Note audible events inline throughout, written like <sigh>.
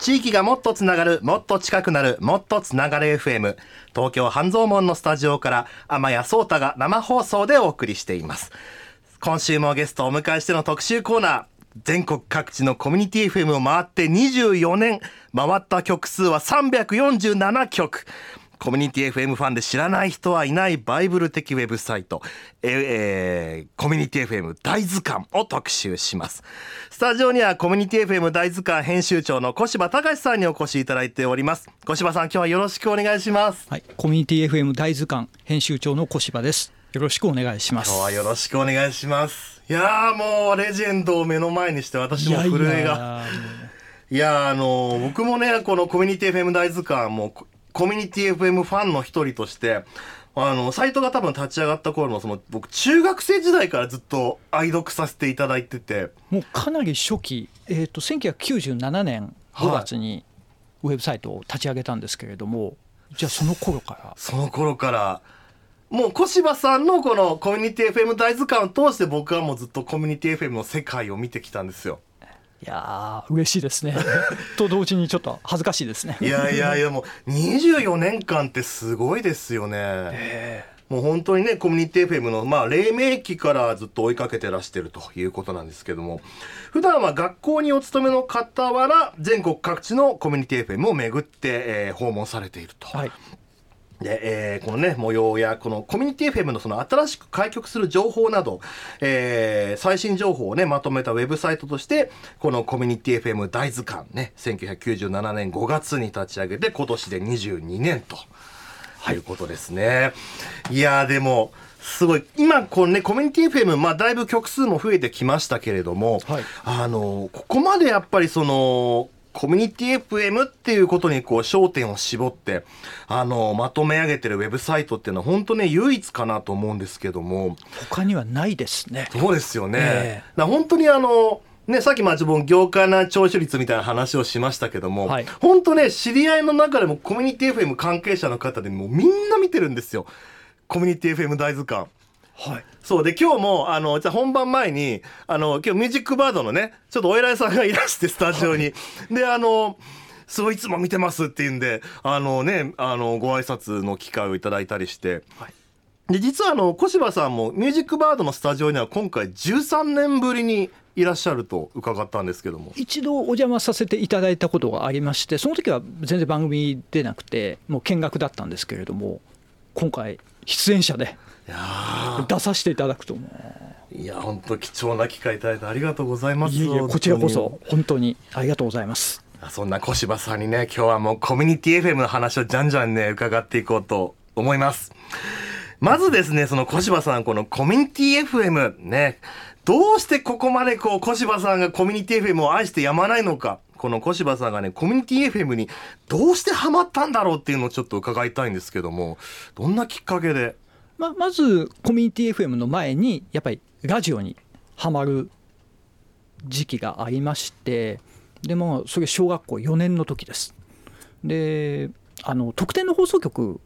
地域がもっとつながるもっと近くなるもっとつながる FM 東京半蔵門のスタジオから天谷壮太が生放送でお送りしています。今週もゲストをお迎えしての特集コーナー。全国各地のコミュニティ FM を回って24年。回った曲数は347曲。コミュニティ FM ファンで知らない人はいないバイブル的ウェブサイト、えー、コミュニティ FM 大図鑑を特集します。スタジオにはコミュニティ FM 大図鑑編集長の小柴隆さんにお越しいただいております。小柴さん今日はよろしくお願いします。はい。コミュニティ FM 大図鑑編集長の小柴です。よろしくお願いします。今日はよろしくお願いします。いやもうレジェンドを目の前にして私も震えが。いやあの僕もねこのコミュニティ FM 大図鑑もコミュニティ FM ファンの一人として、あの、サイトが多分立ち上がった頃の、その、僕、中学生時代からずっと愛読させていただいてて。もうかなり初期、えっ、ー、と、1997年5月にウェブサイトを立ち上げたんですけれども、はい、じゃあその頃から？その頃から、もう小柴さんのこのコミュニティ FM 大図鑑を通して僕はもうずっとコミュニティ FM の世界を見てきたんですよ。いや嬉しいですね。<laughs> と同時にちょっと恥ずかしいですね。いやいやいやもう24年間ってすごいですよね、えー、もう本当にねコミュニティ FM のまあ黎明期からずっと追いかけてらしてるということなんですけども。普段は学校にお勤めの傍ら全国各地のコミュニティ FM を巡って、えー、訪問されていると、はい、で、えー、このね、模様や、このコミュニティ FM のその新しく開局する情報など、えー、最新情報をね、まとめたウェブサイトとして、このコミュニティ FM 大図鑑ね、1997年5月に立ち上げて、今年で22年と、はい、いうことですね。いやでも、すごい今このねコミュニティ FM まあだいぶ曲数も増えてきましたけれども、はい、あのここまでやっぱりそのコミュニティ FM っていうことにこう焦点を絞って、あの、まとめ上げてるウェブサイトっていうのは本当ね、唯一かなと思うんですけども。他にはないですね。そうですよね。えー、本当にあの、ね、さっきまあ自分業界な聴取率みたいな話をしましたけども、はい、本当ね、知り合いの中でもコミュニティ FM 関係者の方でもみんな見てるんですよ。コミュニティ FM 大図鑑。はい。そうで、今日も、あの、じゃ本番前に、あの、今日ミュージックバードのね、ちょっとお偉いさんがいらして、スタジオに。はい、で、あの、すごいいつも見てますって言うんで、あのね、あの、ご挨拶の機会をいただいたりして、はい。で、実はあの、小柴さんもミュージックバードのスタジオには今回13年ぶりにいらっしゃると伺ったんですけども一度お邪魔させていただいたことがありましてその時は全然番組出なくてもう見学だったんですけれども今回出演者で出させていただくと思う。いや本当貴重な機会いただいてありがとうございます。いえこちらこそ本当にありがとうございます。そんな小柴さんにね今日はもうコミュニティ FM の話をじゃんじゃんね伺っていこうと思います。まずですねその小柴さんこのコミュニティ FM ねどうしてここまでこう小柴さんがコミュニティ FM を愛してやまないのか。この小柴さんがねコミュニティ FM にどうしてハマったんだろうっていうのをちょっと伺いたいんですけどもどんなきっかけでままずコミュニティ FM の前にやっぱりラジオにはまる時期がありましてでもそれ小学校4年の時です。であの特典の放送局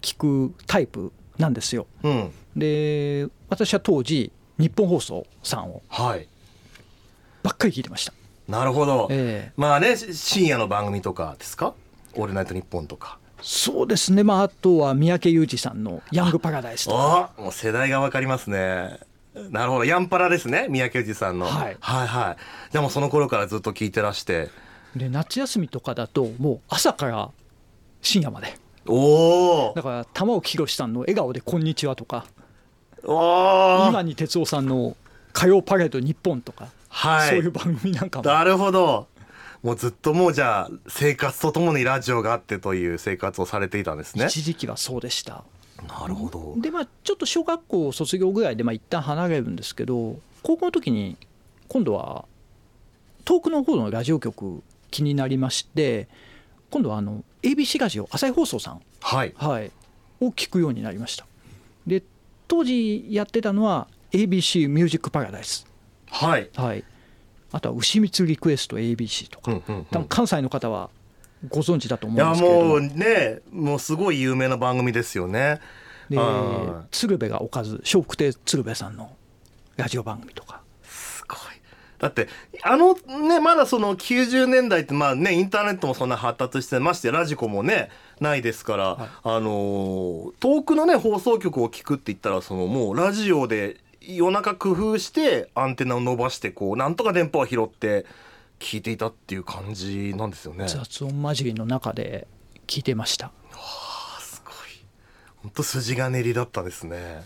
聞くタイプなんですよ、うん、で私は当時日本放送さんをばっかり聞いてました、なるほど、えー、まあね深夜の番組とかですか「オールナイトニッポン」とかそうですね、まあ、あとは三宅裕二さんの「ヤングパラダイス」と。かもう世代が分かりますね。なるほど。ヤンパラですね三宅裕二さんの、はい、はいはい。でもその頃からずっと聞いてらして。で夏休みとかだともう朝から深夜まで。おおだから玉置宏さんの「笑顔でこんにちは」とか。今に哲夫さんの「火曜パレード日本」とか、はい、そういう番組なんかも。なるほどもうずっともうじゃあ生活とともにラジオがあってという生活をされていたんですね。一時期はそうでした。なるほど。でまあちょっと小学校卒業ぐらいでまあ一旦離れるんですけど高校の時に今度は遠くの方のラジオ局気になりまして今度はあの ABC ラジオ朝日放送さん、はい。はい、を聞くようになりました。で当時やってたのは ABC ミュージックパラダイス。はい、はい、あとは牛光リクエスト ABC とか、うんうんうん、多分関西の方はご存知だと思うんですけども。うねもうすごい有名な番組ですよね。で鶴瓶がおかず笑福亭鶴瓶さんのラジオ番組とか。すごい。だってあのねまだその90年代ってまあねインターネットもそんな発達してましてラジコもねないですから、はい、あの遠くのね放送局を聞くって言ったらそのもうラジオで夜中工夫してアンテナを伸ばしてこうなんとか電波を拾って聞いていたっていう感じなんですよね。雑音混じりの中で聞いてました。わあすごい。本当筋金入りだったですね。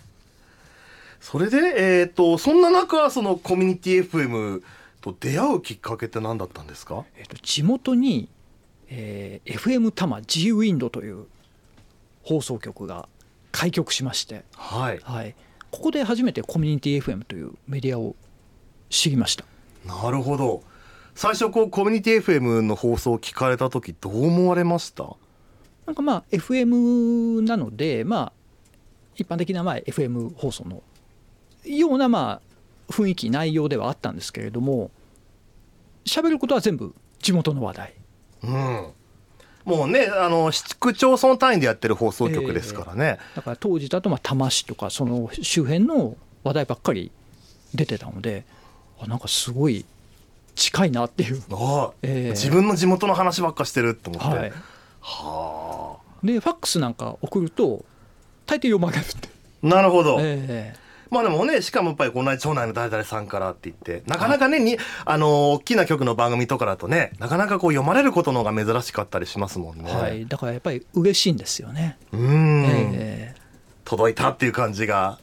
それで、えーと、そんな中そのコミュニティ FM と出会うきっかけって何だったんですか、えーと、地元に、えー、FM 多摩 G ウィンドという放送局が開局しまして、はい。はい、ここで初めてコミュニティ FM というメディアを知りました。なるほど。最初こうコミュニティ FM の放送を聞かれた時どう思われました？なんかまあ FM なのでまあ一般的なまあ FM 放送のようなまあ雰囲気内容ではあったんですけれども喋ることは全部地元の話題。うんもうねあの市区町村単位でやってる放送局ですからね、えー、だから当時だとまあ多摩市とかその周辺の話題ばっかり出てたのであなんかすごい近いなっていう。あ、えー、自分の地元の話ばっかしてるって思って、はい、はあ。でファックスなんか送ると大抵読まれるってなるほど、えー、まあでもね、しかもやっぱり同じ町内の誰々さんからって言って、なかなかね、に、あの、大きな曲の番組とかだとね、なかなかこう読まれることの方が珍しかったりしますもんね。はい。だからやっぱり嬉しいんですよね。うん、えー。届いたっていう感じが。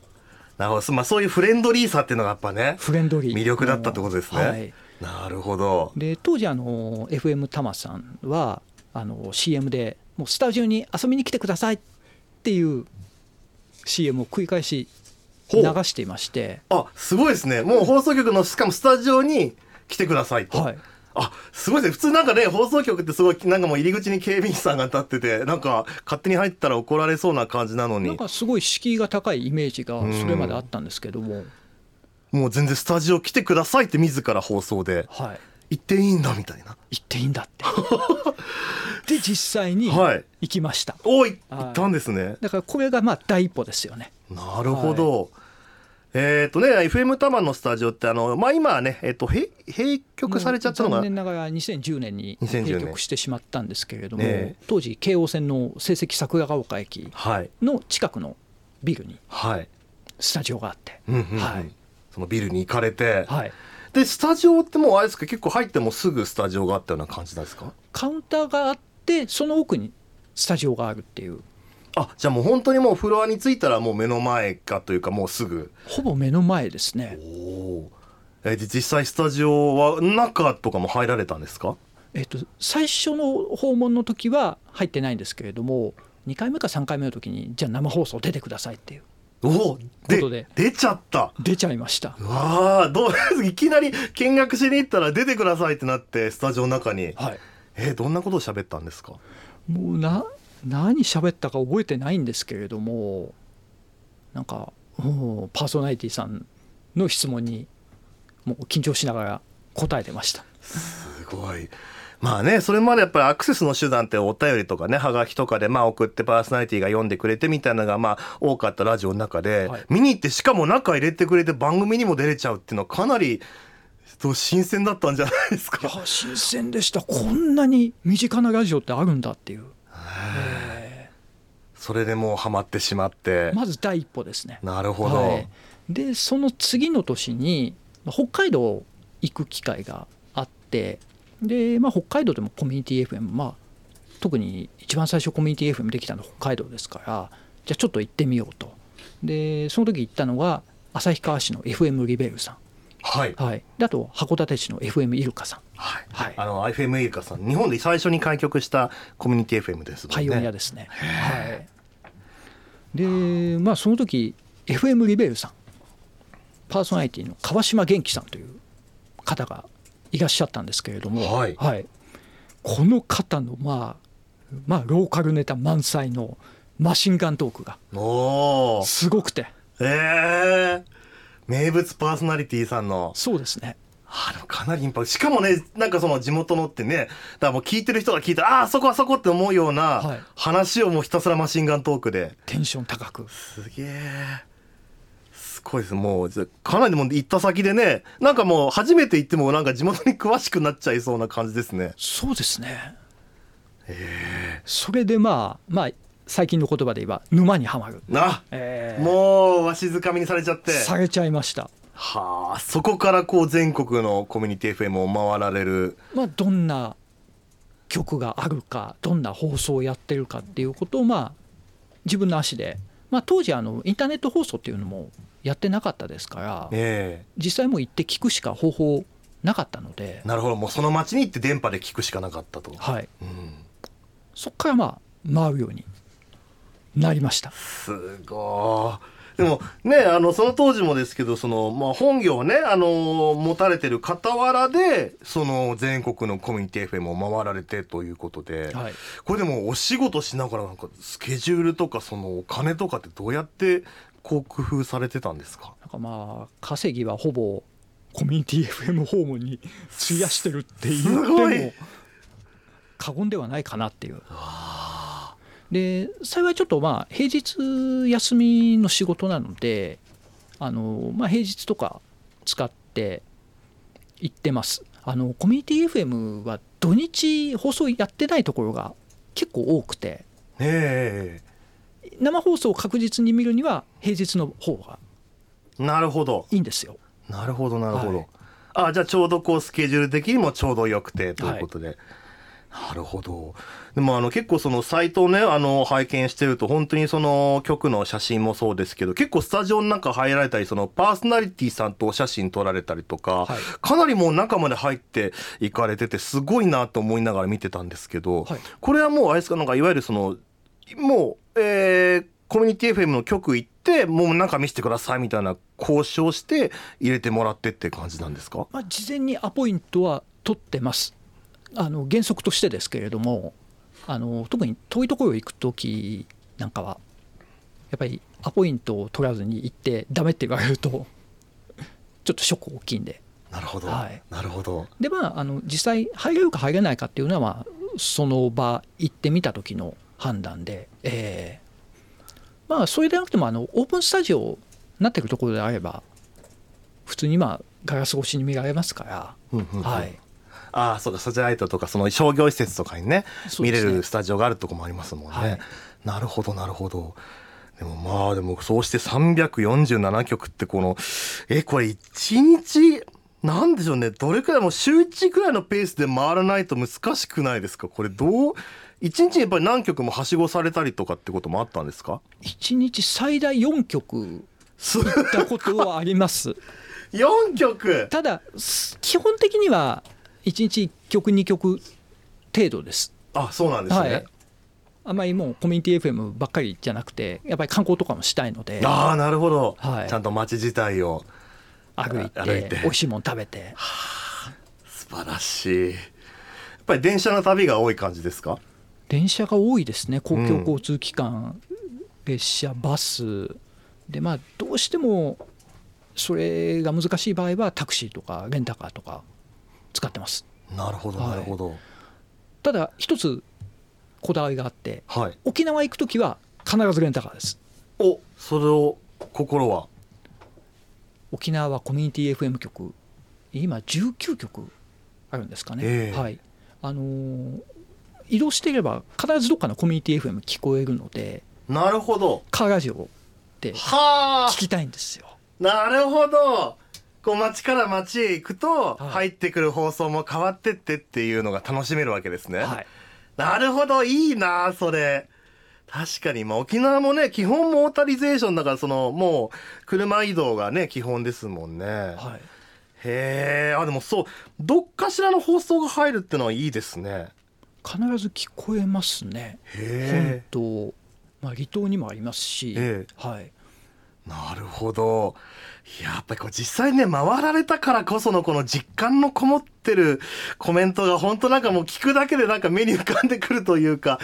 なるほど。まあそういうフレンドリーさっていうのがやっぱね、フレンドリー。魅力だったってことですね。はい。なるほど。で、当時あの、FM タマさんは、あの、CM で、もうスタジオに遊びに来てくださいっていう CM を繰り返し流していまして。あすごいですね。もう放送局のしかもスタジオに来てくださいと。はい。あすごいですね。普通なんかね放送局ってすごいなんかもう入り口に警備員さんが立っててなんか勝手に入ったら怒られそうな感じなのに。なんかすごい敷居が高いイメージがそれまであったんですけども、もう全然スタジオ来てくださいって自ら放送で、はい、行っていいんだみたいな。行っていいんだって。<laughs> で実際に行きました、はい、おい。行ったんですね。だからこれがまあ第一歩ですよね。なるほど、はいえっ、ー、とね、FM タマのスタジオって、あの、まあ、今はね、えっ、ー、と、閉局されちゃったのが。残念ながら2010年に閉局してしまったんですけれども、ね、当時、京王線の成績桜ヶ丘駅の近くのビルに、スタジオがあって、はい。そのビルに行かれて、はい。で、スタジオってもうあれですか、結構入ってもすぐスタジオがあったような感じなんですか？カウンターがあって、その奥にスタジオがあるっていう。あじゃあもう本当にもうフロアに着いたらもう目の前かというかもうすぐ。ほぼ目の前ですね。おえで実際スタジオは中とかも入られたんですか？えっと最初の訪問の時は入ってないんですけれども2回目か3回目の時にじゃあ生放送出てくださいっていうおでで。出ちゃった。出ちゃいました。わあどう <laughs> いきなり見学しに行ったら出てくださいってなってスタジオの中に、はい、えどんなことを喋ったんですか？もうな何喋ったか覚えてないんですけれどもなんかパーソナリティさんの質問にもう緊張しながら答えてました。すごい。まあねそれまでやっぱりアクセスの手段ってお便りとかねはがきとかでまあ送ってパーソナリティが読んでくれてみたいなのがまあ多かったラジオの中で、はい、見に行ってしかも中入れてくれて番組にも出れちゃうっていうのはかなり新鮮だったんじゃないですか？いや新鮮でした。こんなに身近なラジオってあるんだっていうそれでもうハマってしまって。まず第一歩ですね。なるほど、はい、でその次の年に北海道行く機会があってで、まあ、北海道でもコミュニティ FM まあ特に一番最初コミュニティ FM できたの北海道ですからじゃあちょっと行ってみようと。でその時行ったのが旭川市の FM リベルさん。はい、はい、であと函館市の FM イルカさん、はい、はい、あの FM イルカさん日本で最初に開局したコミュニティ FM ですもんね。パイオニアですね。はい。でまあその時 FM リベルさんパーソナリティの川島元気さんという方がいらっしゃったんですけれども、はい、はい、この方のまあまあローカルネタ満載のマシンガントークがすごくて。ええー、名物パーソナリティさんの。そうですねあでもかなりインパクト。しかもねなんかその地元のってねだからもう聞いてる人が聞いてああそこあそこって思うような話をもうひたすらマシンガントークで。テンション高く。すげえすごいです。もうかなりもう行った先でねなんかもう初めて行ってもなんか地元に詳しくなっちゃいそうな感じですね。そうですね。えそれでまあまあ最近の言葉で言えば沼にはまる。あ、えー、もうわしづかみにされちゃって。されちゃいましたはあそこからこう全国のコミュニティ FM を回られる。まあどんな曲があるかどんな放送をやってるかっていうことをまあ自分の足で、まあ、当時あのインターネット放送っていうのもやってなかったですから、えー、実際も行って聞くしか方法なかったので。なるほどもうその町に行って電波で聞くしかなかったと。はい、うん、そこからまあ回るようになりました。すごいでもねあのその当時もですけどその、まあ、本業をねあの持たれてる傍らでその全国のコミュニティ FM を回られてということで、はい、これでもお仕事しながらなんかスケジュールとかそのお金とかってどうやってこう工夫されてたんですか？なんかまあ稼ぎはほぼコミュニティ FM ホームに費やしてるって言っても過言ではないかなっていう。で幸いちょっとまあ平日休みの仕事なのであの、まあ、平日とか使って行ってます。あのコミュニティ FM は土日放送やってないところが結構多くて。生放送を確実に見るには平日の方がなるほど。いいんですよ。なるほどなるほど、はい、あじゃあちょうどこうスケジュール的にもちょうどよくてということで、はいなるほど。でもあの結構そのサイトをね、あの拝見してると本当にその曲の写真もそうですけど、結構スタジオの中入られたり、そのパーソナリティさんとお写真撮られたりとか、はい、かなりもう中まで入っていかれてて、すごいなと思いながら見てたんですけど、はい、これはもうあれですか、なんかいわゆるその、もう、えー、コミュニティ FM の曲行って、もう中見せてくださいみたいな交渉して入れてもらってって感じなんですか、まあ、事前にアポイントは取ってます。あの原則としてですけれどもあの特に遠いところへ行く時なんかはやっぱりアポイントを取らずに行ってダメって言われると <laughs> ちょっとショック大きいんで。なるほど、はい、なるほど。でまああの実際入れるか入れないかっていうのは、まあ、その場行ってみた時の判断で、えー、まあそれでなくてもあのオープンスタジオになってるところであれば普通にまあガラス越しに見られますから、はい、ああそうかサテライトとかその商業施設とかにね、ね、見れるスタジオがあるとこもありますもんね、はい、なるほどなるほど。でもまあでもそうして347曲ってこのえこれ1日なんでしょうね。どれくらいもう週1くらいのペースで回らないと難しくないですか？これどう一日にやっぱり何曲もはしごされたりとかってこともあったんですか？一日最大4曲行ったことはあります。4曲。ただ基本的には1日1曲2曲程度です。あそうなんですね、はい、あんまりもうコミュニティ FM ばっかりじゃなくてやっぱり観光とかもしたいので。ああなるほど、はい、ちゃんと街自体を歩いて美味しいもの食べて、はあ、素晴らしい。やっぱり電車の旅が多い感じですか？電車が多いですね。公共交通機関、うん、列車バス。でまあどうしてもそれが難しい場合はタクシーとかレンタカーとか使ってます。なるほどなるほど、はい、ただ一つこだわりがあって、はい、沖縄行く時は必ずレンタカーです。おそれを心は？沖縄はコミュニティ FM 局今19局あるんですかね、えー、はい。あのー、移動していれば必ずどっかのコミュニティ FM 聞こえるのでなるほど。カーラジオで聞きたいんですよ。なるほどこう街から街へ行くと入ってくる放送も変わってってっていうのが楽しめるわけですね。はい、なるほどいいなそれ。確かに、まあ、沖縄もね基本モータリゼーションだからそのもう車移動がね基本ですもんね。はい、へえあでもそうどっかしらの放送が入るってのはいいですね。必ず聞こえますね。本島、まあ、離島にもありますし、はい、なるほど。やっぱりこう実際ね回られたからこそのこの実感のこもってるコメントが本当なんかもう聞くだけでなんか目に浮かんでくるというか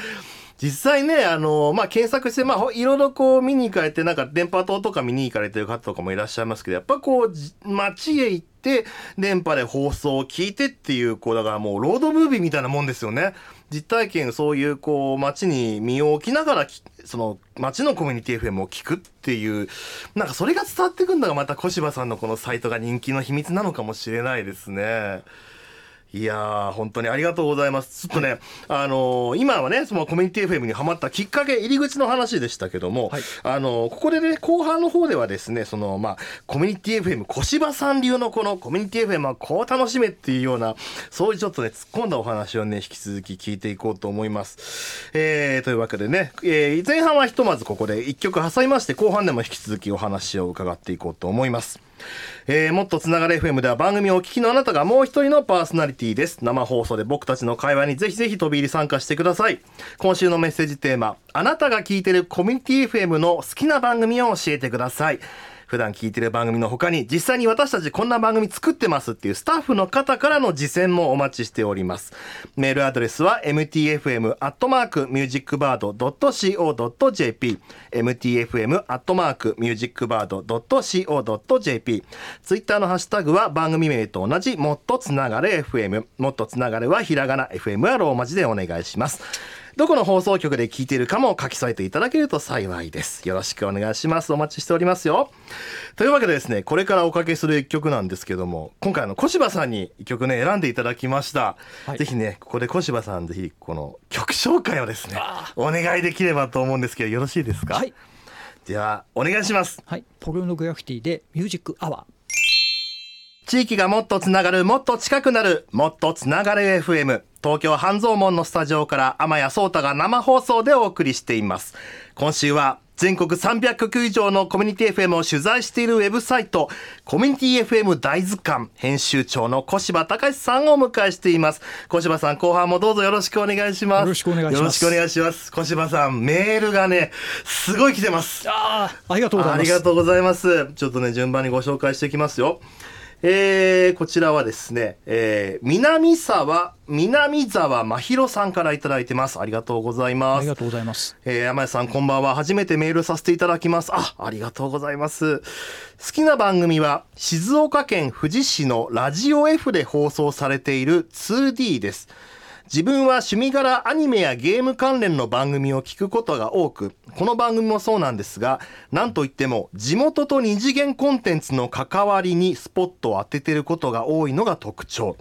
実際ね、あの、まあ、検索して、まあ、いろいろこう見に行かれて、なんか電波塔とか見に行かれてる方とかもいらっしゃいますけど、やっぱこう、街へ行って、電波で放送を聞いてっていう、こう、だからもうロードムービーみたいなもんですよね。実体験そういうこう街に身を置きながらその街のコミュニティ FM を聞くっていうなんかそれが伝わってくるのがまた小柴さんのこのサイトが人気の秘密なのかもしれないですね。いやー、本当にありがとうございます。ちょっとね、はい、あのー、今はね、そのコミュニティ FM にハマったきっかけ、入り口の話でしたけども、はい、あのー、ここでね、後半の方ではですね、その、まあ、コミュニティ FM、小芝さん流のこのコミュニティ FM はこう楽しめっていうような、そういうちょっとね、突っ込んだお話をね、引き続き聞いていこうと思います。えー、というわけでね、えー、前半はひとまずここで一曲挟みまして、後半でも引き続きお話を伺っていこうと思います。えー、もっとつながる FM では番組をお聞きのあなたがもう一人のパーソナリティです。生放送で僕たちの会話にぜひぜひ飛び入り参加してください。今週のメッセージテーマ、あなたが聞いてるコミュニティ FM の好きな番組を教えてください。普段聞いてる番組の他に実際に私たちこんな番組作ってますっていうスタッフの方からの実践もお待ちしております。メールアドレスは mtfm.musicbird.co.jp mtfm.musicbird.co.jp ツイッターのハッシュタグは番組名と同じもっとつながれ FM もっとつながれはひらがな FM はローマ字でお願いします。どこの放送局で聞いているかも書き添えていただけると幸いです。よろしくお願いします。お待ちしておりますよ。というわけでですね、これからおかけする一曲なんですけども、今回の小柴さんに一曲ね、選んでいただきました。はい、ぜひね、ここで小柴さん、ぜひこの曲紹介をですね、お願いできればと思うんですけど、よろしいですか？はい。では、お願いします。はい。ポルノグラフィティでミュージックアワー。地域がもっとつながる、もっと近くなる、もっとつながる FM。東京半蔵門のスタジオから天谷聡太が生放送でお送りしています。今週は全国300局以上のコミュニティ FM を取材しているウェブサイト、コミュニティ FM 大図鑑編集長の小柴隆さんをお迎えしています。小柴さん、後半もどうぞよろしくお願いします。よろしくお願いします。よろしくお願いします。小柴さん、メールがね、すごい来てます。ああ、ありがとうございます。ありがとうございます。ちょっとね、順番にご紹介していきますよ。えー、こちらはですね、えー、南沢、南沢真弘さんからいただいてます。ありがとうございます。ありがとうございます。えー、山谷さんこんばんは。初めてメールさせていただきます。あ、ありがとうございます。好きな番組は、静岡県富士市のラジオ F で放送されている 2D です。自分は趣味柄アニメやゲーム関連の番組を聞くことが多く、この番組もそうなんですが、なんといっても地元と二次元コンテンツの関わりにスポットを当ててることが多いのが特徴。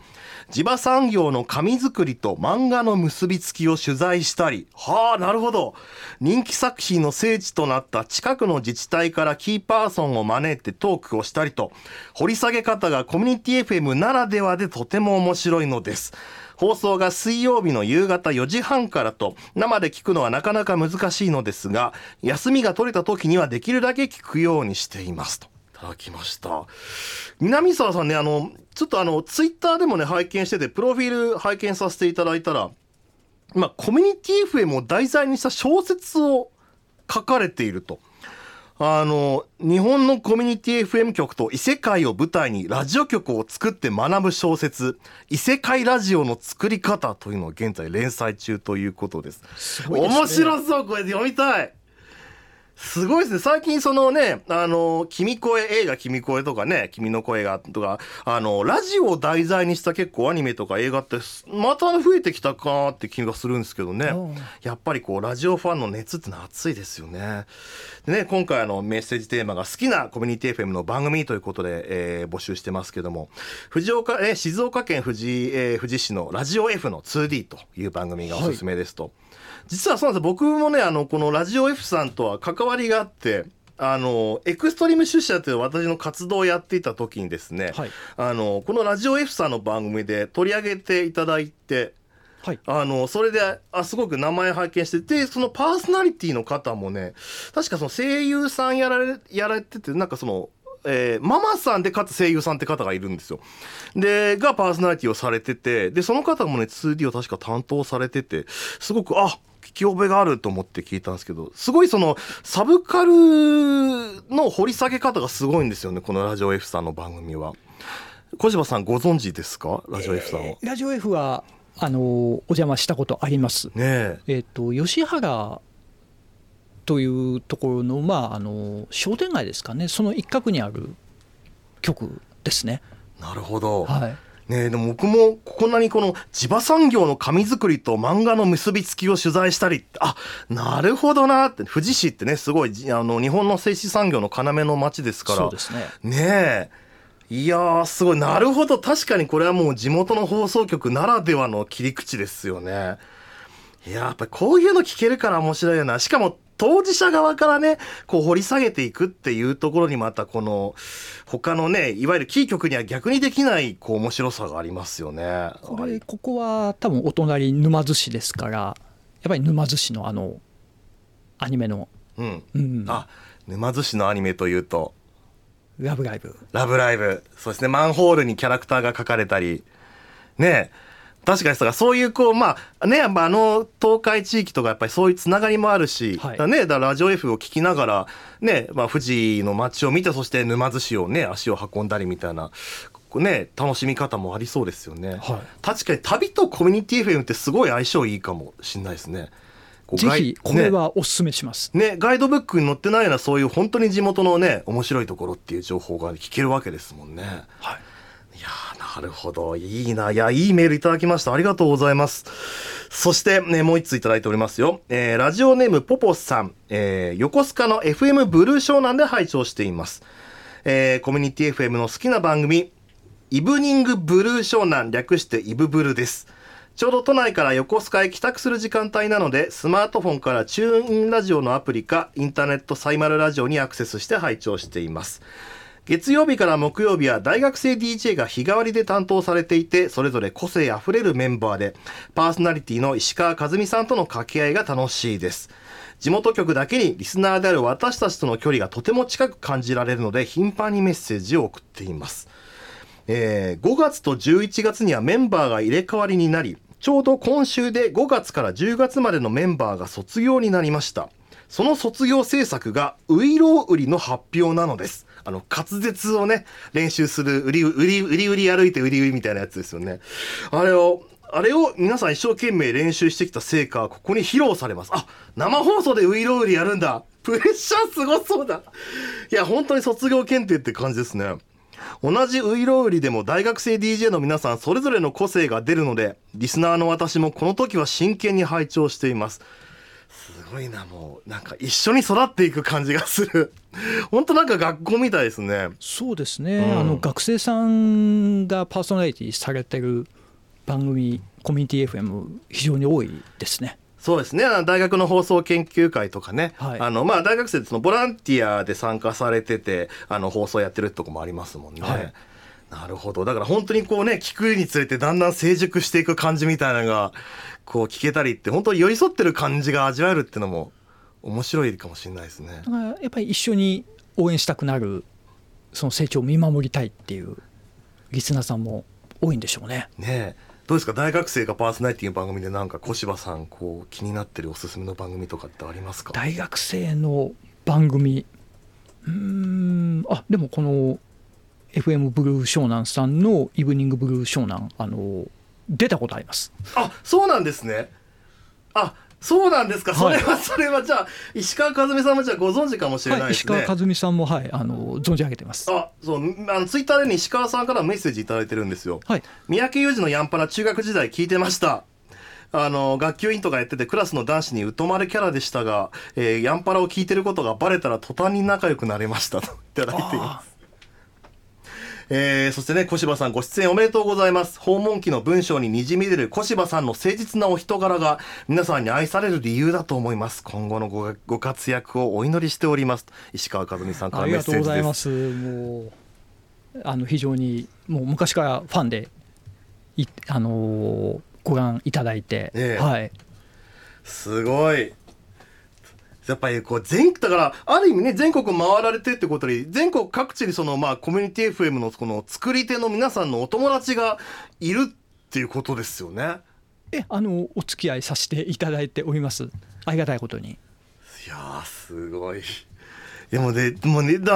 地場産業の紙作りと漫画の結びつきを取材したり、はあ、なるほど。人気作品の聖地となった近くの自治体からキーパーソンを招いてトークをしたりと、掘り下げ方がコミュニティ FM ならではでとても面白いのです。放送が水曜日の夕方4時半からと生で聞くのはなかなか難しいのですが休みが取れた時にはできるだけ聞くようにしていますと。いただきました南沢さんねあのちょっとあのツイッターでもね拝見しててプロフィール拝見させていただいたらまあコミュニティ FM を題材にした小説を書かれていると。あの、日本のコミュニティ FM 局と異世界を舞台にラジオ局を作って学ぶ小説、異世界ラジオの作り方というのを現在連載中ということです。すね、面白そう、これ読みたい。すごいですね。最近そのね、あの、君声、映画君声とかね、君の声がとか、あの、ラジオを題材にした結構アニメとか映画って、また増えてきたかなって気がするんですけどね。やっぱりこう、ラジオファンの熱ってのは熱いですよね。でね、今回あの、メッセージテーマが好きなコミュニティ FM の番組ということで、えー、募集してますけども、藤岡、えー、静岡県富士、えー、富士市のラジオ F の 2D という番組がおすすめですと。はい実はそうなんです僕もねあのこのラジオ F さんとは関わりがあってあのエクストリーム出社という私の活動をやっていた時にですね、はい、あのこのラジオ F さんの番組で取り上げていただいて。はい、あのそれであすごく名前拝見してでそのパーソナリティの方もね確かその声優さんやられやられててなんかそのえー、ママさんでかつ声優さんって方がいるんですよ。で、がパーソナリティをされてて、で、その方もね、2D を確か担当されてて、すごく、あ、聞き覚えがあると思って聞いたんですけど、すごいその、サブカルの掘り下げ方がすごいんですよね、このラジオ F さんの番組は。小柴さんご存知ですか？ラジオ F さんは。えー、ラジオ F は、あのお邪魔したことあります。ねえ。えっ、と、吉原というところの,、まあ、あの商店街ですかね。その一角にある局ですね。なるほど、はい、ねでも僕もこんなにこの地場産業の紙作りと漫画の結びつきを取材したりあなるほどなって富士市ってねすごいあの日本の製紙産業の要の町ですから。そうですね。ねえ。いやーすごい。なるほど。確かにこれはもう地元の放送局ならではの切り口ですよね。いややっぱりこういうの聞けるから面白いよな。しかも当事者側からねこう掘り下げていくっていうところにまたこの他のねいわゆるキー局には逆にできないこう面白さがありますよね。これここは多分お隣沼津市ですからやっぱり沼津市のあのアニメの、うん。うん、あ沼津市のアニメというと「ラブライブ」「ラブライブ」そうですね。マンホールにキャラクターが描かれたり。ね。え確かにそういうこうまあねやっぱあの東海地域とかやっぱりそういうつながりもあるし、はい、だねだラジオ F を聞きながらねまあ富士の街を見てそして沼津市をね足を運んだりみたいなね楽しみ方もありそうですよね、はい、確かに旅とコミュニティ FM ってすごい相性いいかもしれないですね。ぜひこれはおすすめします、ね、ね、ガイドブックに載ってないようなそういう本当に地元のね面白いところっていう情報が聞けるわけですもんね。はいやなるほど。いいな。いや、いいメールいただきました。ありがとうございます。そして、ね、もう一ついただいておりますよ。えー、ラジオネームポポさん。えー、横須賀の FM ブルー湘南で拝聴しています。えー、コミュニティ FM の好きな番組、イブニングブルー湘南略してイブブルです。ちょうど都内から横須賀へ帰宅する時間帯なので、スマートフォンからチューンインラジオのアプリか、インターネットサイマルラジオにアクセスして拝聴しています。月曜日から木曜日は大学生 DJ が日替わりで担当されていて、それぞれ個性あふれるメンバーで、パーソナリティの石川和美さんとの掛け合いが楽しいです。地元局だけにリスナーである私たちとの距離がとても近く感じられるので、頻繁にメッセージを送っています。えー、5月と11月にはメンバーが入れ替わりになり、ちょうど今週で5月から10月までのメンバーが卒業になりました。その卒業制作がウイロウ売りの発表なのです。あの、滑舌をね、練習する、売り、売り、売り売り歩いて売り売りみたいなやつですよね。あれを、あれを皆さん一生懸命練習してきた成果はここに披露されます。あ、生放送でウイロウリやるんだ。プレッシャーすごそうだ。いや、本当に卒業検定って感じですね。同じウイロウリでも大学生 DJ の皆さんそれぞれの個性が出るので、リスナーの私もこの時は真剣に拝聴しています。すごいなもう。なんか一緒に育っていく感じがする。<laughs> 本当なんか学校みたいですね。そうですね、うん、あの学生さんがパーソナリティされてる番組コミュニティ FM 非常に多いですね。そうですね。大学の放送研究会とかね、はい、あのまあ、大学生でそのボランティアで参加されててあの放送やってるとこもありますもんね。はいなるほど。だから本当にこうね聞くにつれてだんだん成熟していく感じみたいなのがこう聞けたりって本当に寄り添ってる感じが味わえるっていうのも面白いかもしれないですね。だからやっぱり一緒に応援したくなるその成長を見守りたいっていうリスナーさんも多いんでしょうね。ねどうですか？大学生がパーソナリティの番組でなんか小柴さんこう気になってるおすすめの番組とかってありますか？大学生の番組。うん。あでもこの FM ブルー湘南さんのイブニングブルー湘南あの出たことありますあそうなんですねあそうなんですか、それは、それはじゃあ、石川和美さんもじゃあご存知かもしれないですね。はい、石川和美さんも、はい、あの、存じ上げてます。あ、そう、あの、ツイッターで、ね、石川さんからメッセージ頂いてるんですよ。はい。三宅裕二のヤンパラ中学時代聞いてました。あの、学級委員とかやってて、クラスの男子に疎まれキャラでしたが、えー、ヤンパラを聞いてることがバレたら途端に仲良くなれましたといただいています。えー、そしてね、小柴さんご出演おめでとうございます。訪問記の文章に滲み出る小柴さんの誠実なお人柄が皆さんに愛される理由だと思います。今後のごご活躍をお祈りしております。石川和美さんからメッセージです。ありがとうございます。もう、あの、非常に、もう昔からファンで、いあのー、ご覧いただいて、えはい。すごい。やっぱりこう全だからある意味ね全国回られてってことで全国各地にそのまあコミュニティ FM のこの作り手の皆さんのお友達がいるっていうことですよね。えあのお付き合いさせていただいておりますありがたいことに。いやすごい。でもねもうね